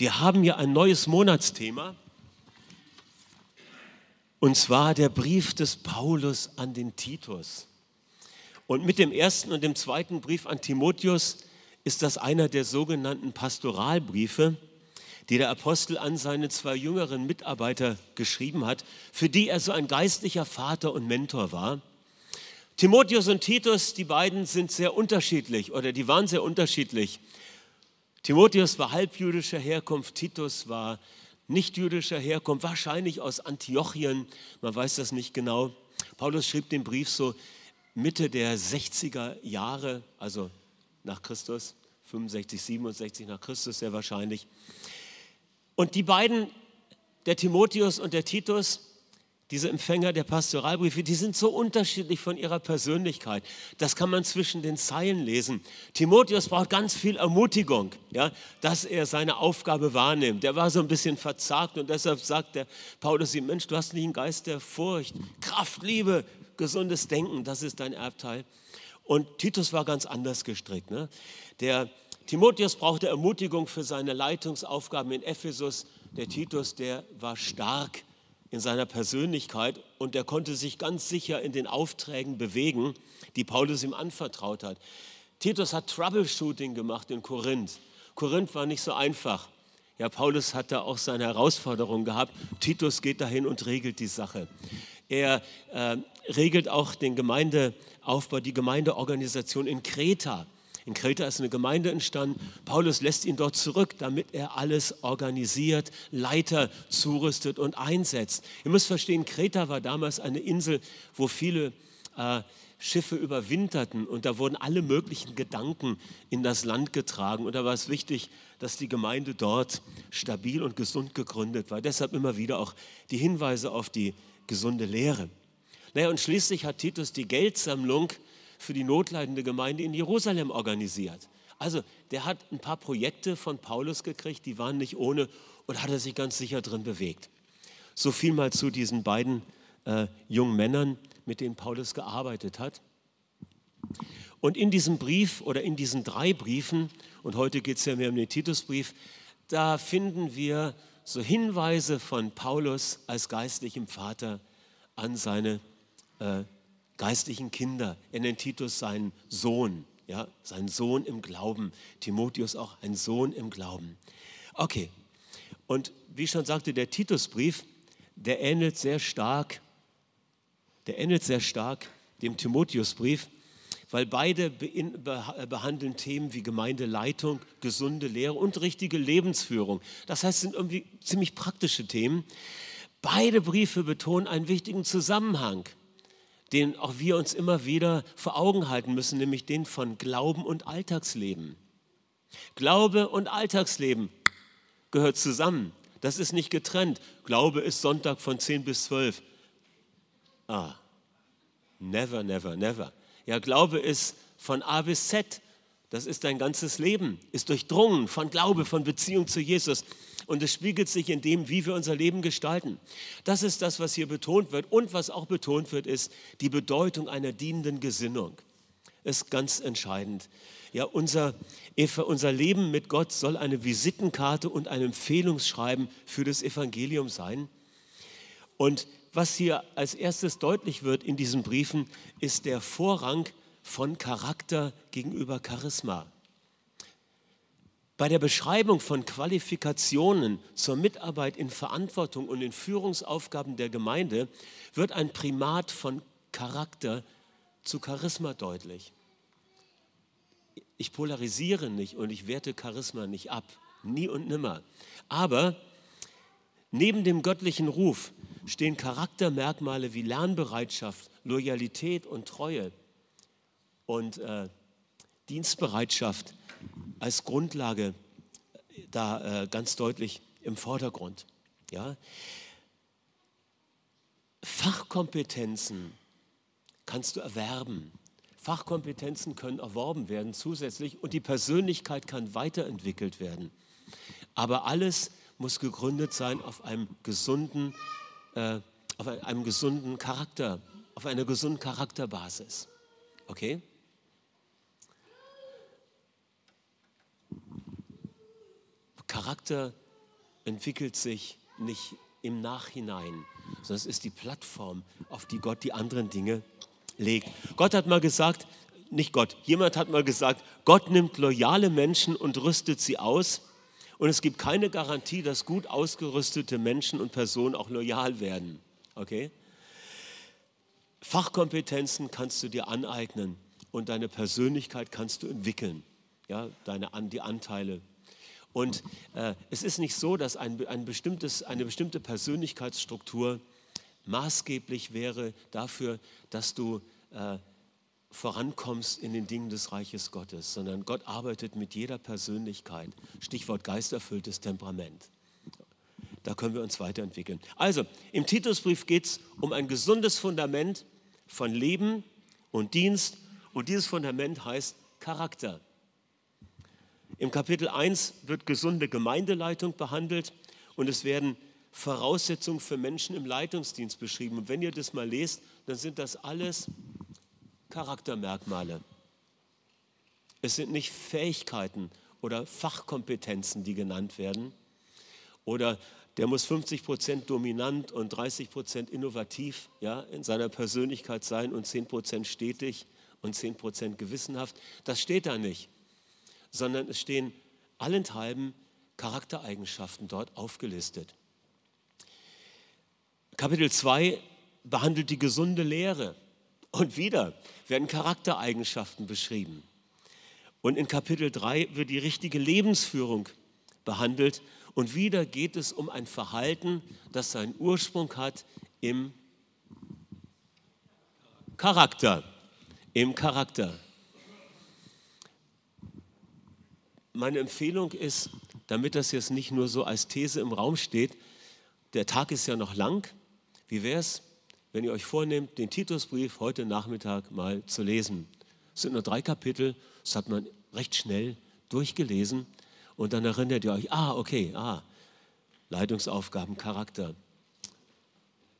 Wir haben ja ein neues Monatsthema. Und zwar der Brief des Paulus an den Titus. Und mit dem ersten und dem zweiten Brief an Timotheus ist das einer der sogenannten Pastoralbriefe, die der Apostel an seine zwei jüngeren Mitarbeiter geschrieben hat, für die er so ein geistlicher Vater und Mentor war. Timotheus und Titus, die beiden sind sehr unterschiedlich oder die waren sehr unterschiedlich. Timotheus war halbjüdischer Herkunft, Titus war nicht jüdischer Herkunft, wahrscheinlich aus Antiochien, man weiß das nicht genau. Paulus schrieb den Brief so Mitte der 60er Jahre, also nach Christus, 65, 67 nach Christus sehr wahrscheinlich. Und die beiden, der Timotheus und der Titus, diese Empfänger der Pastoralbriefe, die sind so unterschiedlich von ihrer Persönlichkeit. Das kann man zwischen den Zeilen lesen. Timotheus braucht ganz viel Ermutigung, ja, dass er seine Aufgabe wahrnimmt. Der war so ein bisschen verzagt und deshalb sagt der Paulus ihm, Mensch, du hast nicht einen Geist der Furcht, Kraft, Liebe, gesundes Denken, das ist dein Erbteil. Und Titus war ganz anders gestrickt. Ne? Der Timotheus brauchte Ermutigung für seine Leitungsaufgaben in Ephesus. Der Titus, der war stark in seiner Persönlichkeit und er konnte sich ganz sicher in den Aufträgen bewegen, die Paulus ihm anvertraut hat. Titus hat Troubleshooting gemacht in Korinth. Korinth war nicht so einfach. Ja, Paulus hat da auch seine Herausforderung gehabt. Titus geht dahin und regelt die Sache. Er äh, regelt auch den Gemeindeaufbau, die Gemeindeorganisation in Kreta. In Kreta ist eine Gemeinde entstanden. Paulus lässt ihn dort zurück, damit er alles organisiert, Leiter zurüstet und einsetzt. Ihr müsst verstehen, Kreta war damals eine Insel, wo viele äh, Schiffe überwinterten und da wurden alle möglichen Gedanken in das Land getragen. Und da war es wichtig, dass die Gemeinde dort stabil und gesund gegründet war. Deshalb immer wieder auch die Hinweise auf die gesunde Lehre. Naja, und schließlich hat Titus die Geldsammlung für die notleidende Gemeinde in Jerusalem organisiert. Also der hat ein paar Projekte von Paulus gekriegt, die waren nicht ohne und hat er sich ganz sicher drin bewegt. So viel mal zu diesen beiden äh, jungen Männern, mit denen Paulus gearbeitet hat. Und in diesem Brief oder in diesen drei Briefen, und heute geht es ja mehr um den Titusbrief, da finden wir so Hinweise von Paulus als geistlichem Vater an seine äh, geistlichen Kinder. Er nennt Titus seinen Sohn, ja, seinen Sohn im Glauben. Timotheus auch ein Sohn im Glauben. Okay, und wie schon sagte, der Titusbrief, der ähnelt sehr stark, der ähnelt sehr stark dem Timotheusbrief, weil beide behandeln Themen wie Gemeindeleitung, gesunde Lehre und richtige Lebensführung. Das heißt, es sind irgendwie ziemlich praktische Themen. Beide Briefe betonen einen wichtigen Zusammenhang den auch wir uns immer wieder vor Augen halten müssen, nämlich den von Glauben und Alltagsleben. Glaube und Alltagsleben gehört zusammen. Das ist nicht getrennt. Glaube ist Sonntag von 10 bis 12. Ah, never, never, never. Ja, Glaube ist von A bis Z. Das ist dein ganzes Leben, ist durchdrungen von Glaube, von Beziehung zu Jesus und es spiegelt sich in dem, wie wir unser Leben gestalten. Das ist das, was hier betont wird. Und was auch betont wird, ist die Bedeutung einer dienenden Gesinnung. Ist ganz entscheidend. Ja, unser, unser Leben mit Gott soll eine Visitenkarte und ein Empfehlungsschreiben für das Evangelium sein. Und was hier als erstes deutlich wird in diesen Briefen, ist der Vorrang von Charakter gegenüber Charisma. Bei der Beschreibung von Qualifikationen zur Mitarbeit in Verantwortung und in Führungsaufgaben der Gemeinde wird ein Primat von Charakter zu Charisma deutlich. Ich polarisiere nicht und ich werte Charisma nicht ab, nie und nimmer. Aber neben dem göttlichen Ruf stehen Charaktermerkmale wie Lernbereitschaft, Loyalität und Treue und äh, Dienstbereitschaft als Grundlage da äh, ganz deutlich im Vordergrund. Ja? Fachkompetenzen kannst du erwerben. Fachkompetenzen können erworben werden zusätzlich und die Persönlichkeit kann weiterentwickelt werden. Aber alles muss gegründet sein auf einem gesunden, äh, auf einem gesunden Charakter, auf einer gesunden Charakterbasis. Okay? Charakter entwickelt sich nicht im Nachhinein, sondern es ist die Plattform, auf die Gott die anderen Dinge legt. Gott hat mal gesagt, nicht Gott, jemand hat mal gesagt, Gott nimmt loyale Menschen und rüstet sie aus. Und es gibt keine Garantie, dass gut ausgerüstete Menschen und Personen auch loyal werden. Okay? Fachkompetenzen kannst du dir aneignen und deine Persönlichkeit kannst du entwickeln, ja, deine, die Anteile. Und äh, es ist nicht so, dass ein, ein bestimmtes, eine bestimmte Persönlichkeitsstruktur maßgeblich wäre dafür, dass du äh, vorankommst in den Dingen des Reiches Gottes, sondern Gott arbeitet mit jeder Persönlichkeit. Stichwort geisterfülltes Temperament. Da können wir uns weiterentwickeln. Also, im Titusbrief geht es um ein gesundes Fundament von Leben und Dienst. Und dieses Fundament heißt Charakter. Im Kapitel 1 wird gesunde Gemeindeleitung behandelt und es werden Voraussetzungen für Menschen im Leitungsdienst beschrieben. Und wenn ihr das mal lest, dann sind das alles Charaktermerkmale. Es sind nicht Fähigkeiten oder Fachkompetenzen, die genannt werden. Oder der muss 50 Prozent dominant und 30 Prozent innovativ ja, in seiner Persönlichkeit sein und 10 Prozent stetig und 10 Prozent gewissenhaft. Das steht da nicht, sondern es stehen allenthalben Charaktereigenschaften dort aufgelistet. Kapitel 2 behandelt die gesunde Lehre. Und wieder werden Charaktereigenschaften beschrieben. Und in Kapitel 3 wird die richtige Lebensführung behandelt. Und wieder geht es um ein Verhalten, das seinen Ursprung hat im Charakter. Im Charakter. Meine Empfehlung ist, damit das jetzt nicht nur so als These im Raum steht, der Tag ist ja noch lang. Wie wäre es, wenn ihr euch vornehmt, den Titusbrief heute Nachmittag mal zu lesen. Es sind nur drei Kapitel, das hat man recht schnell durchgelesen und dann erinnert ihr euch, ah, okay, ah, Leitungsaufgaben, Charakter,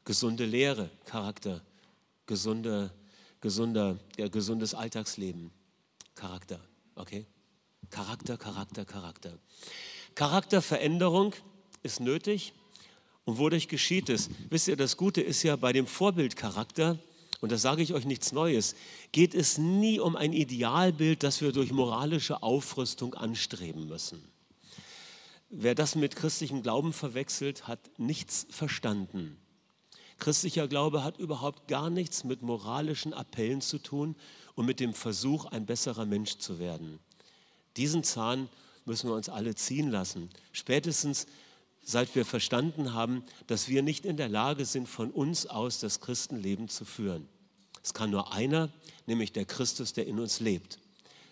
gesunde Lehre, Charakter, gesunde, gesunder, ja, gesundes Alltagsleben, Charakter, okay? Charakter, Charakter, Charakter. Charakterveränderung ist nötig. Und wodurch geschieht es? Wisst ihr, das Gute ist ja bei dem Vorbildcharakter, und da sage ich euch nichts Neues, geht es nie um ein Idealbild, das wir durch moralische Aufrüstung anstreben müssen. Wer das mit christlichem Glauben verwechselt, hat nichts verstanden. Christlicher Glaube hat überhaupt gar nichts mit moralischen Appellen zu tun und mit dem Versuch, ein besserer Mensch zu werden. Diesen Zahn müssen wir uns alle ziehen lassen. Spätestens seit wir verstanden haben, dass wir nicht in der Lage sind, von uns aus das Christenleben zu führen. Es kann nur einer, nämlich der Christus, der in uns lebt.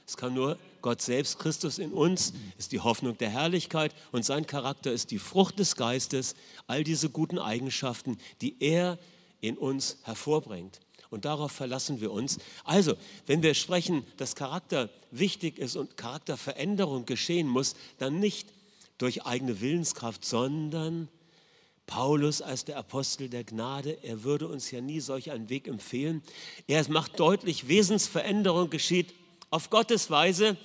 Es kann nur Gott selbst, Christus in uns, ist die Hoffnung der Herrlichkeit und sein Charakter ist die Frucht des Geistes, all diese guten Eigenschaften, die er in uns hervorbringt. Und darauf verlassen wir uns. Also, wenn wir sprechen, dass Charakter wichtig ist und Charakterveränderung geschehen muss, dann nicht durch eigene Willenskraft, sondern Paulus als der Apostel der Gnade, er würde uns ja nie solch einen Weg empfehlen. Er macht deutlich, Wesensveränderung geschieht auf Gottes Weise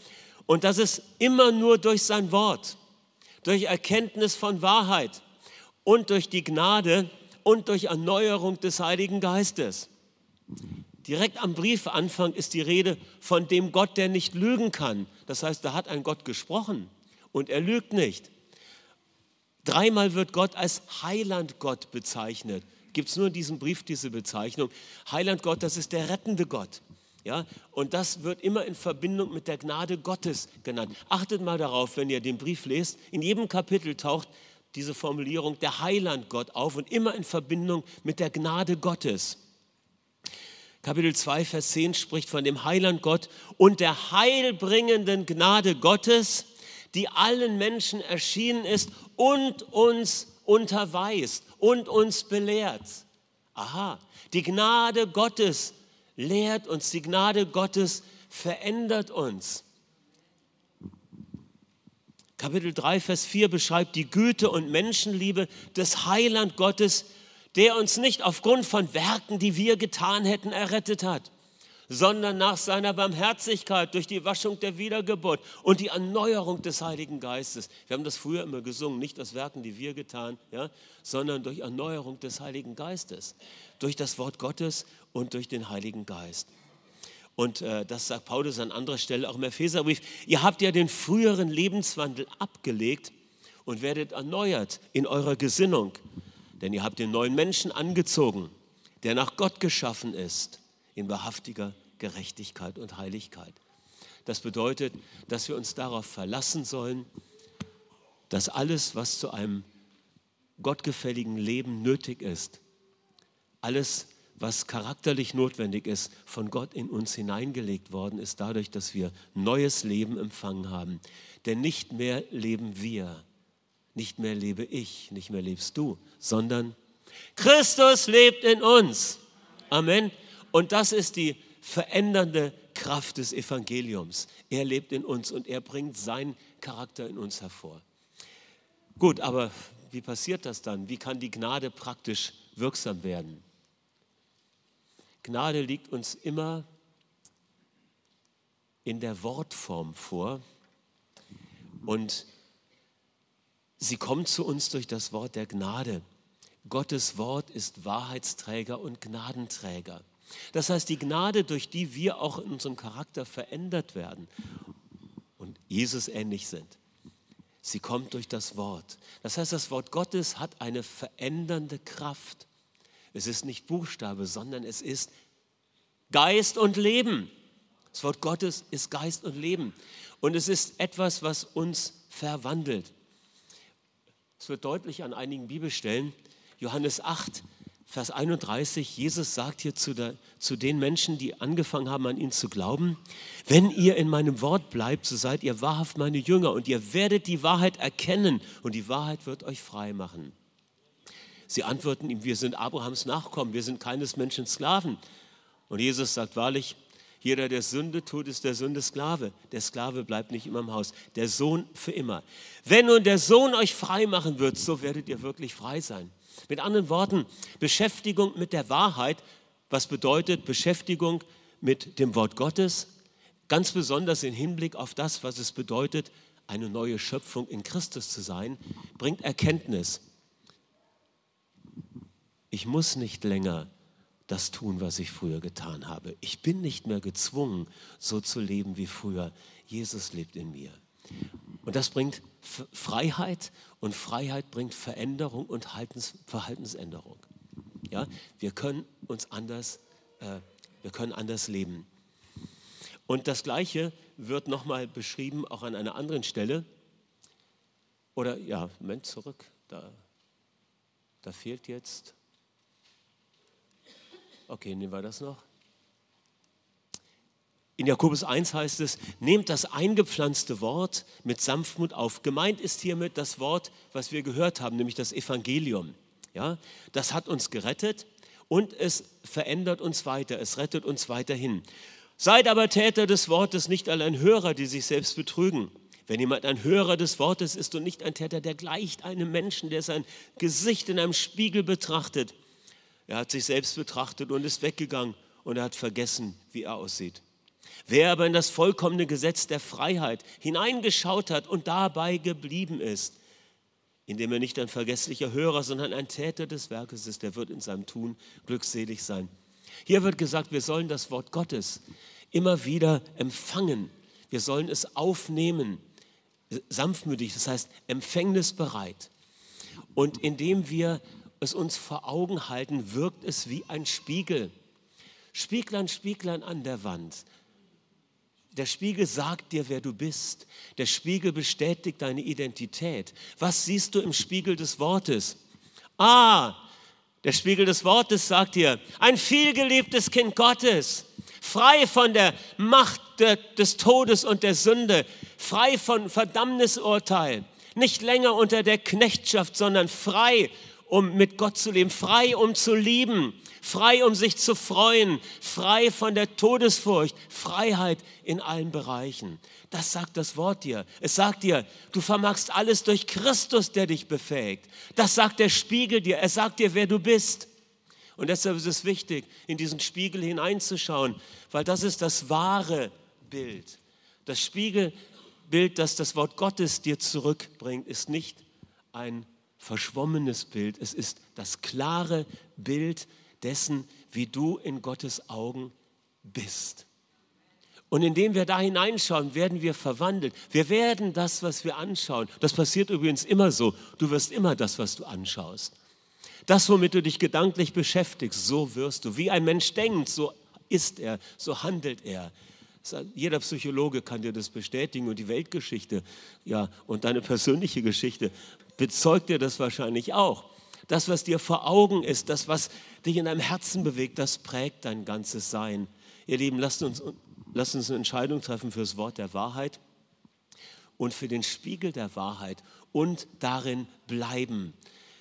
und das ist immer nur durch sein Wort, durch Erkenntnis von Wahrheit und durch die Gnade und durch Erneuerung des Heiligen Geistes. Direkt am Briefanfang ist die Rede von dem Gott, der nicht lügen kann. Das heißt, da hat ein Gott gesprochen und er lügt nicht. Dreimal wird Gott als Heilandgott bezeichnet. Gibt es nur in diesem Brief diese Bezeichnung. Heilandgott, das ist der rettende Gott. Ja, und das wird immer in Verbindung mit der Gnade Gottes genannt. Achtet mal darauf, wenn ihr den Brief lest. In jedem Kapitel taucht diese Formulierung der Heilandgott auf und immer in Verbindung mit der Gnade Gottes. Kapitel 2, Vers 10 spricht von dem Heilandgott und der heilbringenden Gnade Gottes, die allen Menschen erschienen ist und uns unterweist und uns belehrt. Aha, die Gnade Gottes lehrt uns, die Gnade Gottes verändert uns. Kapitel 3, Vers 4 beschreibt die Güte und Menschenliebe des Heiland Gottes, der uns nicht aufgrund von Werken, die wir getan hätten, errettet hat, sondern nach seiner Barmherzigkeit durch die Waschung der Wiedergeburt und die Erneuerung des Heiligen Geistes. Wir haben das früher immer gesungen, nicht aus Werken, die wir getan, ja, sondern durch Erneuerung des Heiligen Geistes, durch das Wort Gottes und durch den Heiligen Geist. Und äh, das sagt Paulus an anderer Stelle auch im Epheserbrief. Ihr habt ja den früheren Lebenswandel abgelegt und werdet erneuert in eurer Gesinnung. Denn ihr habt den neuen Menschen angezogen, der nach Gott geschaffen ist, in wahrhaftiger Gerechtigkeit und Heiligkeit. Das bedeutet, dass wir uns darauf verlassen sollen, dass alles, was zu einem gottgefälligen Leben nötig ist, alles, was charakterlich notwendig ist, von Gott in uns hineingelegt worden ist, dadurch, dass wir neues Leben empfangen haben. Denn nicht mehr leben wir, nicht mehr lebe ich, nicht mehr lebst du, sondern Christus lebt in uns. Amen. Und das ist die verändernde Kraft des Evangeliums. Er lebt in uns und er bringt seinen Charakter in uns hervor. Gut, aber wie passiert das dann? Wie kann die Gnade praktisch wirksam werden? Gnade liegt uns immer in der Wortform vor und sie kommt zu uns durch das Wort der Gnade. Gottes Wort ist Wahrheitsträger und Gnadenträger. Das heißt, die Gnade, durch die wir auch in unserem Charakter verändert werden und Jesus ähnlich sind, sie kommt durch das Wort. Das heißt, das Wort Gottes hat eine verändernde Kraft. Es ist nicht Buchstabe, sondern es ist Geist und Leben. Das Wort Gottes ist Geist und Leben. Und es ist etwas, was uns verwandelt. Es wird deutlich an einigen Bibelstellen. Johannes 8, Vers 31, Jesus sagt hier zu, der, zu, den Menschen, die angefangen haben, an ihn zu glauben, wenn ihr in meinem Wort bleibt, so seid ihr wahrhaft meine Jünger und ihr werdet die Wahrheit erkennen und die Wahrheit wird euch frei machen. Sie antworten ihm, wir sind Abrahams Nachkommen, wir sind keines Menschen Sklaven. Und Jesus sagt wahrlich, jeder, der Sünde tut, ist der Sünde Sklave. Der Sklave bleibt nicht immer im Haus, der Sohn für immer. Wenn nun der Sohn euch frei machen wird, so werdet ihr wirklich frei sein. Mit anderen Worten, Beschäftigung mit der Wahrheit, was bedeutet Beschäftigung mit dem Wort Gottes, ganz besonders im Hinblick auf das, was es bedeutet, eine neue Schöpfung in Christus zu sein, bringt Erkenntnis. Ich muss nicht länger das tun, was ich früher getan habe. Ich bin nicht mehr gezwungen, so zu leben wie früher. Jesus lebt in mir. Und das bringt Freiheit und Freiheit bringt Veränderung und Verhaltensänderung. Ja, wir können uns anders, äh, wir können anders leben. Und das Gleiche wird nochmal beschrieben, auch an einer anderen Stelle. Oder ja, Moment, zurück. Da, da fehlt jetzt. Okay, nehmen wir das noch. In Jakobus 1 heißt es, nehmt das eingepflanzte Wort mit Sanftmut auf. Gemeint ist hiermit das Wort, was wir gehört haben, nämlich das Evangelium. Ja, das hat uns gerettet und es verändert uns weiter, es rettet uns weiterhin. Seid aber Täter des Wortes, nicht allein Hörer, die sich selbst betrügen. Wenn jemand ein Hörer des Wortes ist und nicht ein Täter, der gleicht einem Menschen, der sein Gesicht in einem Spiegel betrachtet. Er hat sich selbst betrachtet und ist weggegangen und er hat vergessen, wie er aussieht. Wer aber in das vollkommene Gesetz der Freiheit hineingeschaut hat und dabei geblieben ist, indem er nicht ein vergesslicher Hörer, sondern ein Täter des Werkes ist, der wird in seinem Tun glückselig sein. Hier wird gesagt, wir sollen das Wort Gottes immer wieder empfangen. Wir sollen es aufnehmen, sanftmütig, das heißt empfängnisbereit. Und indem wir es uns vor Augen halten, wirkt es wie ein Spiegel. Spieglein, Spieglein an der Wand. Der Spiegel sagt dir, wer du bist. Der Spiegel bestätigt deine Identität. Was siehst du im Spiegel des Wortes? Ah, der Spiegel des Wortes sagt dir, ein vielgeliebtes Kind Gottes, frei von der Macht des Todes und der Sünde, frei von Verdammnisurteil, nicht länger unter der Knechtschaft, sondern frei, um mit Gott zu leben, frei, um zu lieben, frei, um sich zu freuen, frei von der Todesfurcht, Freiheit in allen Bereichen. Das sagt das Wort dir. Es sagt dir, du vermagst alles durch Christus, der dich befähigt. Das sagt der Spiegel dir. Er sagt dir, wer du bist. Und deshalb ist es wichtig, in diesen Spiegel hineinzuschauen, weil das ist das wahre Bild. Das Spiegelbild, das das Wort Gottes dir zurückbringt, ist nicht ein verschwommenes Bild, es ist das klare Bild dessen, wie du in Gottes Augen bist. Und indem wir da hineinschauen, werden wir verwandelt. Wir werden das, was wir anschauen. Das passiert übrigens immer so. Du wirst immer das, was du anschaust. Das, womit du dich gedanklich beschäftigst, so wirst du. Wie ein Mensch denkt, so ist er, so handelt er. Jeder Psychologe kann dir das bestätigen und die Weltgeschichte, ja, und deine persönliche Geschichte bezeugt dir das wahrscheinlich auch. Das, was dir vor Augen ist, das, was dich in deinem Herzen bewegt, das prägt dein ganzes Sein. Ihr Lieben, lasst uns, lasst uns eine Entscheidung treffen für das Wort der Wahrheit und für den Spiegel der Wahrheit und darin bleiben.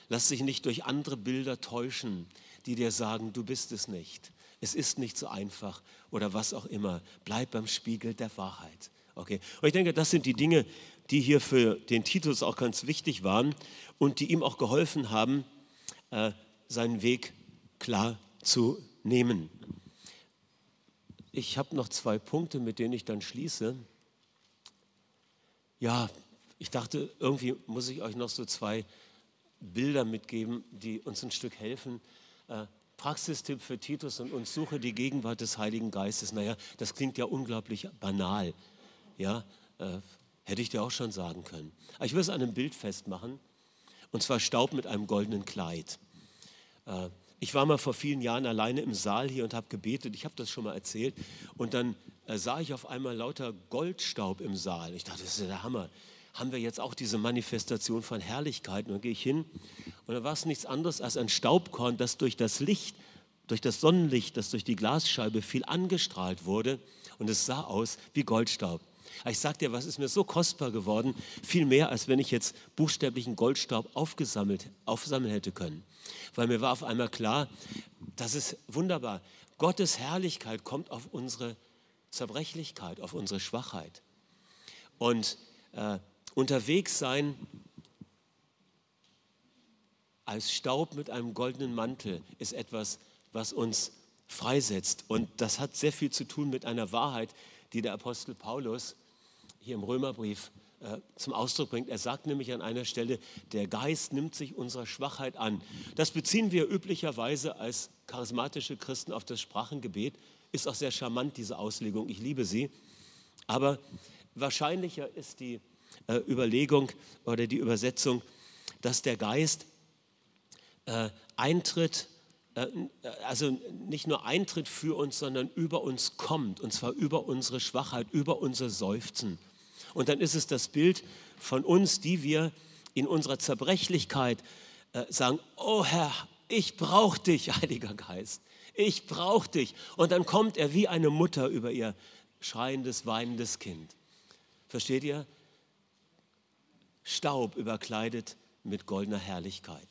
Lass dich nicht durch andere Bilder täuschen, die dir sagen, du bist es nicht. Es ist nicht so einfach oder was auch immer. Bleib beim Spiegel der Wahrheit. Okay? Und ich denke, das sind die Dinge, die hier für den Titus auch ganz wichtig waren und die ihm auch geholfen haben, äh, seinen Weg klar zu nehmen. Ich habe noch zwei Punkte, mit denen ich dann schließe. Ja, ich dachte, irgendwie muss ich euch noch so zwei Bilder mitgeben, die uns ein Stück helfen. Äh, Praxistipp für Titus und uns, suche die Gegenwart des Heiligen Geistes. Naja, das klingt ja unglaublich banal. Ja, äh, hätte ich dir auch schon sagen können. Aber ich will es an einem Bild festmachen, und zwar Staub mit einem goldenen Kleid. Äh, ich war mal vor vielen Jahren alleine im Saal hier und habe gebetet. Ich habe das schon mal erzählt. Und dann äh, sah ich auf einmal lauter Goldstaub im Saal. Ich dachte, das ist ja der Hammer haben wir jetzt auch diese Manifestation von Herrlichkeit. Und dann gehe ich hin und dann war es nichts anderes als ein Staubkorn, das durch das Licht, durch das Sonnenlicht, das durch die Glasscheibe viel angestrahlt wurde und es sah aus wie Goldstaub. Ich sag dir, was ist mir so kostbar geworden, viel mehr, als wenn ich jetzt buchstäblichen Goldstaub aufgesammelt, aufsammeln hätte können. Weil mir war auf einmal klar, das ist wunderbar. Gottes Herrlichkeit kommt auf unsere Zerbrechlichkeit, auf unsere Schwachheit. Und äh, unterwegs sein als Staub mit einem goldenen Mantel ist etwas, was uns freisetzt. Und das hat sehr viel zu tun mit einer Wahrheit, die der Apostel Paulus hier im Römerbrief äh, zum Ausdruck bringt. Er sagt nämlich an einer Stelle, der Geist nimmt sich unserer Schwachheit an. Das beziehen wir üblicherweise als charismatische Christen auf das Sprachengebet. Ist auch sehr charmant, diese Auslegung. Ich liebe sie. Aber wahrscheinlicher ist die äh, Überlegung oder die Übersetzung, dass der Geist äh, eintritt, äh, also nicht nur eintritt für uns, sondern über uns kommt, und zwar über unsere Schwachheit, über unser Seufzen. Und dann ist es das Bild von uns, die wir in unserer Zerbrechlichkeit äh, sagen, oh Herr, ich brauche dich, Heiliger Geist, ich brauche dich. Und dann kommt er wie eine Mutter über ihr schreiendes, weinendes Kind. Versteht ihr? Staub überkleidet mit goldener Herrlichkeit.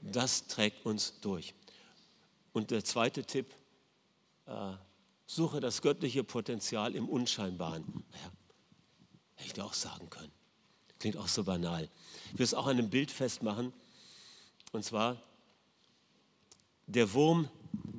Das trägt uns durch. Und der zweite Tipp, äh, suche das göttliche Potenzial im Unscheinbaren. Ja, hätte ich dir auch sagen können. Klingt auch so banal. Ich will es auch an einem Bild festmachen. Und zwar der Wurm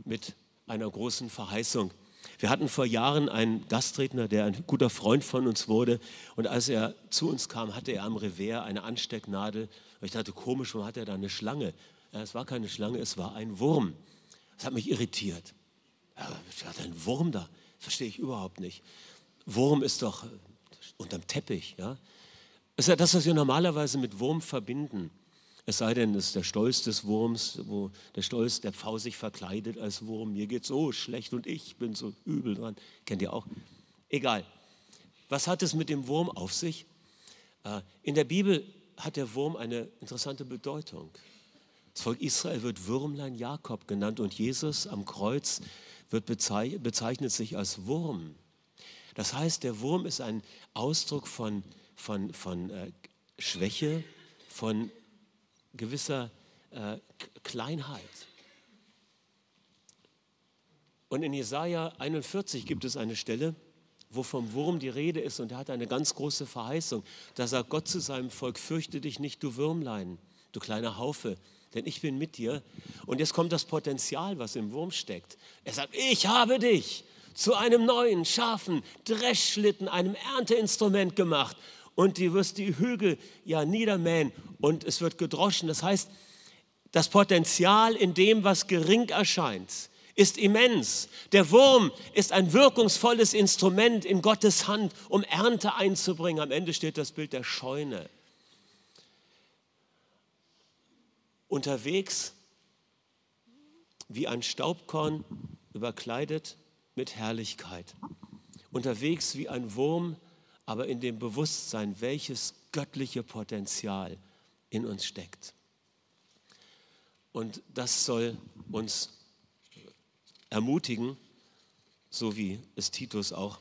mit einer großen Verheißung. Wir hatten vor Jahren einen Gastredner, der ein guter Freund von uns wurde. Und als er zu uns kam, hatte er am Revers eine Anstecknadel. Und ich dachte, komisch, warum hat er da eine Schlange? Es war keine Schlange, es war ein Wurm. Das hat mich irritiert. Ja, hat ein Wurm da? Verstehe ich überhaupt nicht. Wurm ist doch unterm Teppich. Ja? Das ist ja das, was wir normalerweise mit Wurm verbinden. Es sei denn, es ist der Stolz des Wurms, wo der Stolz der Pfau sich verkleidet als Wurm. Mir geht so schlecht und ich bin so übel dran. Kennt ihr auch? Egal. Was hat es mit dem Wurm auf sich? Äh, in der Bibel hat der Wurm eine interessante Bedeutung. Das Volk Israel wird Würmlein Jakob genannt und Jesus am Kreuz wird bezeichnet sich als Wurm. Das heißt, der Wurm ist ein Ausdruck von, von, von äh, Schwäche, von gewisser äh, Kleinheit. Und in Jesaja 41 gibt es eine Stelle, wo vom Wurm die Rede ist und er hat eine ganz große Verheißung. Da sagt Gott zu seinem Volk: Fürchte dich nicht, du Würmlein, du kleiner Haufe, denn ich bin mit dir. Und jetzt kommt das Potenzial, was im Wurm steckt. Er sagt, ich habe dich zu einem neuen, scharfen Dreschschlitten, einem Ernteinstrument gemacht. Und du wirst die Hügel ja niedermähen und es wird gedroschen. Das heißt, das Potenzial in dem, was gering erscheint, ist immens. Der Wurm ist ein wirkungsvolles Instrument in Gottes Hand, um Ernte einzubringen. Am Ende steht das Bild der Scheune. Unterwegs wie ein Staubkorn überkleidet mit Herrlichkeit. Unterwegs wie ein Wurm, aber in dem Bewusstsein, welches göttliche Potenzial in uns steckt. Und das soll uns ermutigen, so wie es Titus auch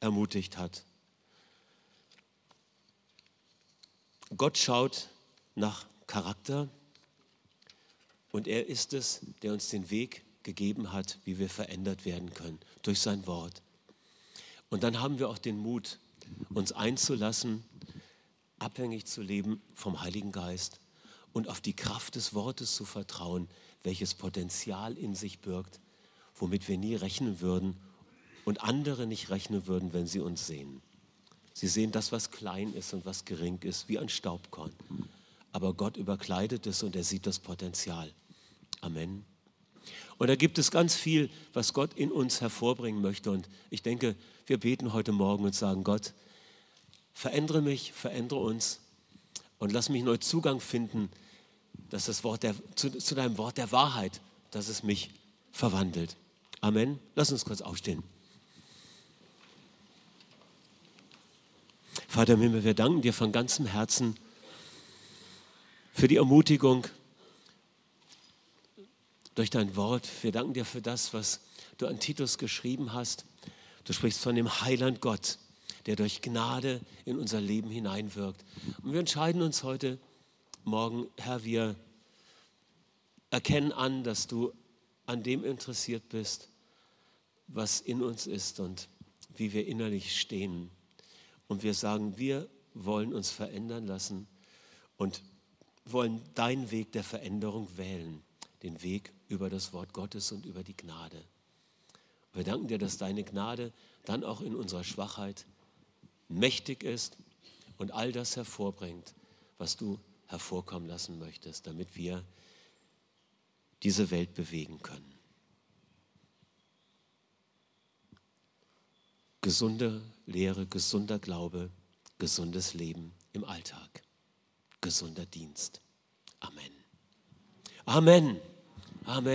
ermutigt hat. Gott schaut nach Charakter und er ist es, der uns den Weg gegeben hat, wie wir verändert werden können durch sein Wort. Und dann haben wir auch den Mut, uns einzulassen, abhängig zu leben vom Heiligen Geist und auf die Kraft des Wortes zu vertrauen, welches Potenzial in sich birgt, womit wir nie rechnen würden und andere nicht rechnen würden, wenn sie uns sehen. Sie sehen das, was klein ist und was gering ist, wie ein Staubkorn. Aber Gott überkleidet es und er sieht das Potenzial. Amen. Und da gibt es ganz viel, was Gott in uns hervorbringen möchte. Und ich denke, wir beten heute Morgen und sagen, Gott, verändere mich, verändere uns und lass mich neu Zugang finden, dass das Wort der, zu, zu deinem Wort der Wahrheit, dass es mich verwandelt. Amen. Lass uns kurz aufstehen. Vater im Himmel, wir danken dir von ganzem Herzen für die Ermutigung, durch dein Wort. Wir danken dir für das, was du an Titus geschrieben hast. Du sprichst von dem Heiland Gott, der durch Gnade in unser Leben hineinwirkt. Und wir entscheiden uns heute Morgen, Herr, wir erkennen an, dass du an dem interessiert bist, was in uns ist und wie wir innerlich stehen. Und wir sagen, wir wollen uns verändern lassen und wollen deinen Weg der Veränderung wählen, den Weg über das Wort Gottes und über die Gnade. Wir danken dir, dass deine Gnade dann auch in unserer Schwachheit mächtig ist und all das hervorbringt, was du hervorkommen lassen möchtest, damit wir diese Welt bewegen können. Gesunde Lehre, gesunder Glaube, gesundes Leben im Alltag, gesunder Dienst. Amen. Amen. Amen.